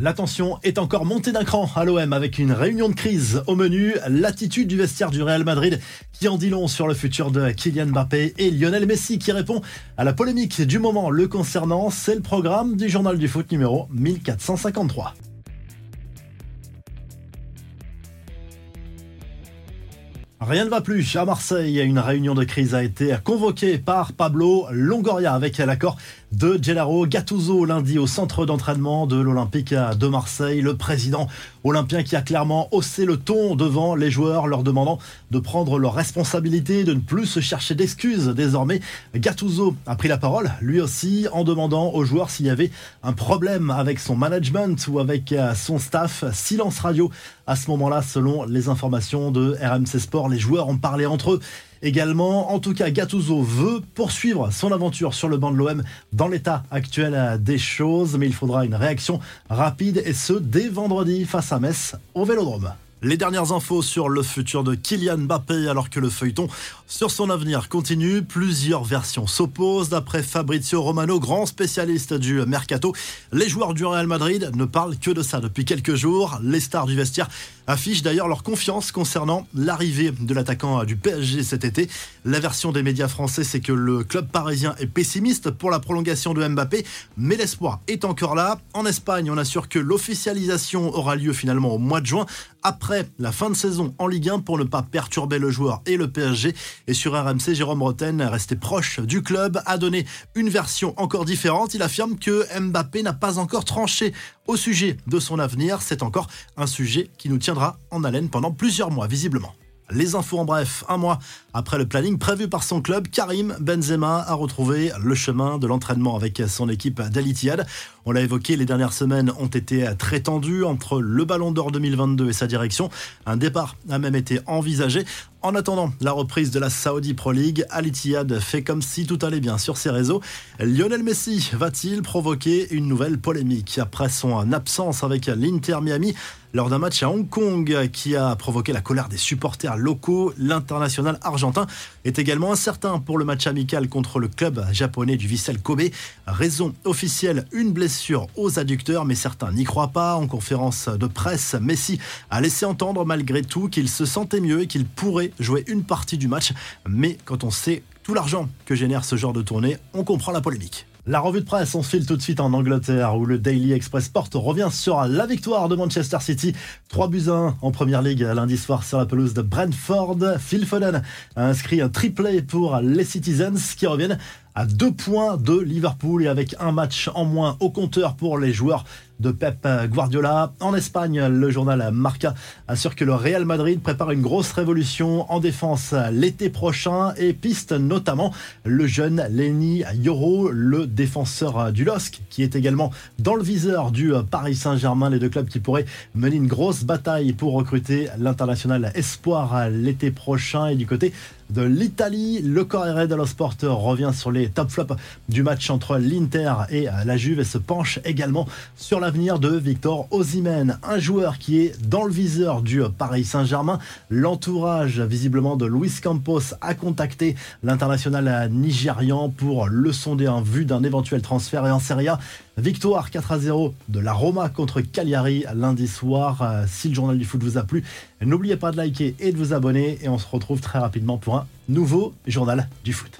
La tension est encore montée d'un cran à l'OM avec une réunion de crise au menu, l'attitude du vestiaire du Real Madrid qui en dit long sur le futur de Kylian Mbappé et Lionel Messi qui répond à la polémique du moment le concernant. C'est le programme du journal du foot numéro 1453. Rien ne va plus à Marseille. Une réunion de crise a été convoquée par Pablo Longoria avec l'accord de Gennaro Gattuso lundi au centre d'entraînement de l'Olympique de Marseille. Le président olympien qui a clairement haussé le ton devant les joueurs, leur demandant de prendre leurs responsabilités, de ne plus se chercher d'excuses désormais. Gattuso a pris la parole, lui aussi, en demandant aux joueurs s'il y avait un problème avec son management ou avec son staff. Silence radio à ce moment-là, selon les informations de RMC Sport. Les joueurs ont parlé entre eux également. En tout cas, Gattuso veut poursuivre son aventure sur le banc de l'OM dans l'état actuel des choses, mais il faudra une réaction rapide et ce dès vendredi face à Metz au Vélodrome. Les dernières infos sur le futur de Kylian Mbappé alors que le feuilleton sur son avenir continue. Plusieurs versions s'opposent. D'après Fabrizio Romano, grand spécialiste du mercato, les joueurs du Real Madrid ne parlent que de ça depuis quelques jours. Les stars du vestiaire affichent d'ailleurs leur confiance concernant l'arrivée de l'attaquant du PSG cet été. La version des médias français, c'est que le club parisien est pessimiste pour la prolongation de Mbappé, mais l'espoir est encore là. En Espagne, on assure que l'officialisation aura lieu finalement au mois de juin la fin de saison en Ligue 1 pour ne pas perturber le joueur et le PSG. Et sur RMC, Jérôme Roten, resté proche du club, a donné une version encore différente. Il affirme que Mbappé n'a pas encore tranché au sujet de son avenir. C'est encore un sujet qui nous tiendra en haleine pendant plusieurs mois, visiblement. Les infos en bref, un mois après le planning prévu par son club, Karim Benzema a retrouvé le chemin de l'entraînement avec son équipe d'Alitiyad. On l'a évoqué, les dernières semaines ont été très tendues entre le Ballon d'Or 2022 et sa direction. Un départ a même été envisagé. En attendant la reprise de la Saudi Pro League, Al-Ittihad fait comme si tout allait bien sur ses réseaux. Lionel Messi va-t-il provoquer une nouvelle polémique après son absence avec l'Inter Miami lors d'un match à Hong Kong qui a provoqué la colère des supporters locaux? L'international argentin est également incertain pour le match amical contre le club japonais du Vissel Kobe. Raison officielle, une blessure aux adducteurs, mais certains n'y croient pas. En conférence de presse, Messi a laissé entendre malgré tout qu'il se sentait mieux et qu'il pourrait jouer une partie du match. Mais quand on sait tout l'argent que génère ce genre de tournée, on comprend la polémique. La revue de presse, on file tout de suite en Angleterre où le Daily Express Sport revient sur la victoire de Manchester City. 3 buts 1 en première ligue lundi soir sur la pelouse de Brentford. Phil Foden a inscrit un triplé pour les Citizens qui reviennent à deux points de Liverpool et avec un match en moins au compteur pour les joueurs de Pep Guardiola. En Espagne, le journal Marca assure que le Real Madrid prépare une grosse révolution en défense l'été prochain et piste notamment le jeune Lenny Yoro, le défenseur du LOSC, qui est également dans le viseur du Paris Saint-Germain, les deux clubs qui pourraient mener une grosse bataille pour recruter l'international espoir l'été prochain. Et du côté de l'Italie, le Corriere dello Sport revient sur les top flops du match entre l'Inter et la Juve et se penche également sur l'avenir de Victor Osimhen, un joueur qui est dans le viseur du Paris Saint-Germain. L'entourage visiblement de Luis Campos a contacté l'international nigérian pour le sonder en vue d'un éventuel transfert et en Serie A. Victoire 4 à 0 de la Roma contre Cagliari lundi soir. Si le journal du foot vous a plu, n'oubliez pas de liker et de vous abonner et on se retrouve très rapidement pour nouveau journal du foot.